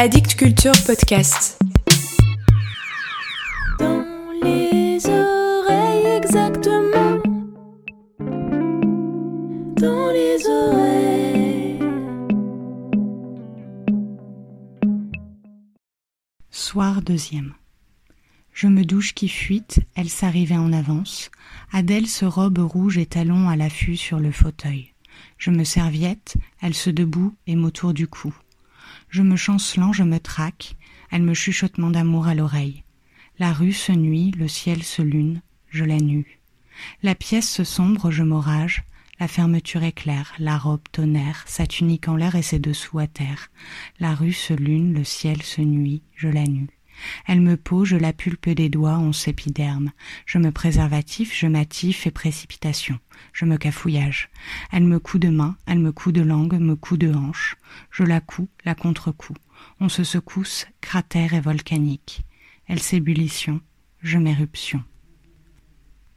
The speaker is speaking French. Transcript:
Addict Culture Podcast. Dans les oreilles exactement. Dans les oreilles. Soir deuxième. Je me douche qui fuite, elle s'arrivait en avance. Adèle se robe rouge et talons à l'affût sur le fauteuil. Je me serviette, elle se debout et m'autour du cou. Je me chancelant, je me traque, elle me chuchotement d'amour à l'oreille. La rue se nuit, le ciel se lune, je la nue. La pièce se sombre, je m'orage, la fermeture éclaire, la robe tonnerre, sa tunique en l'air et ses dessous à terre. La rue se lune, le ciel se nuit, je la nue. Elle me pose, je la pulpe des doigts, on s'épiderme. Je me préservatif, je m'attif et précipitation. Je me cafouillage. Elle me coud de main, elle me coud de langue, me coud de hanche. Je la couds, la contre-coup. On se secousse, cratère et volcanique. Elle s'ébullition, je m'éruption.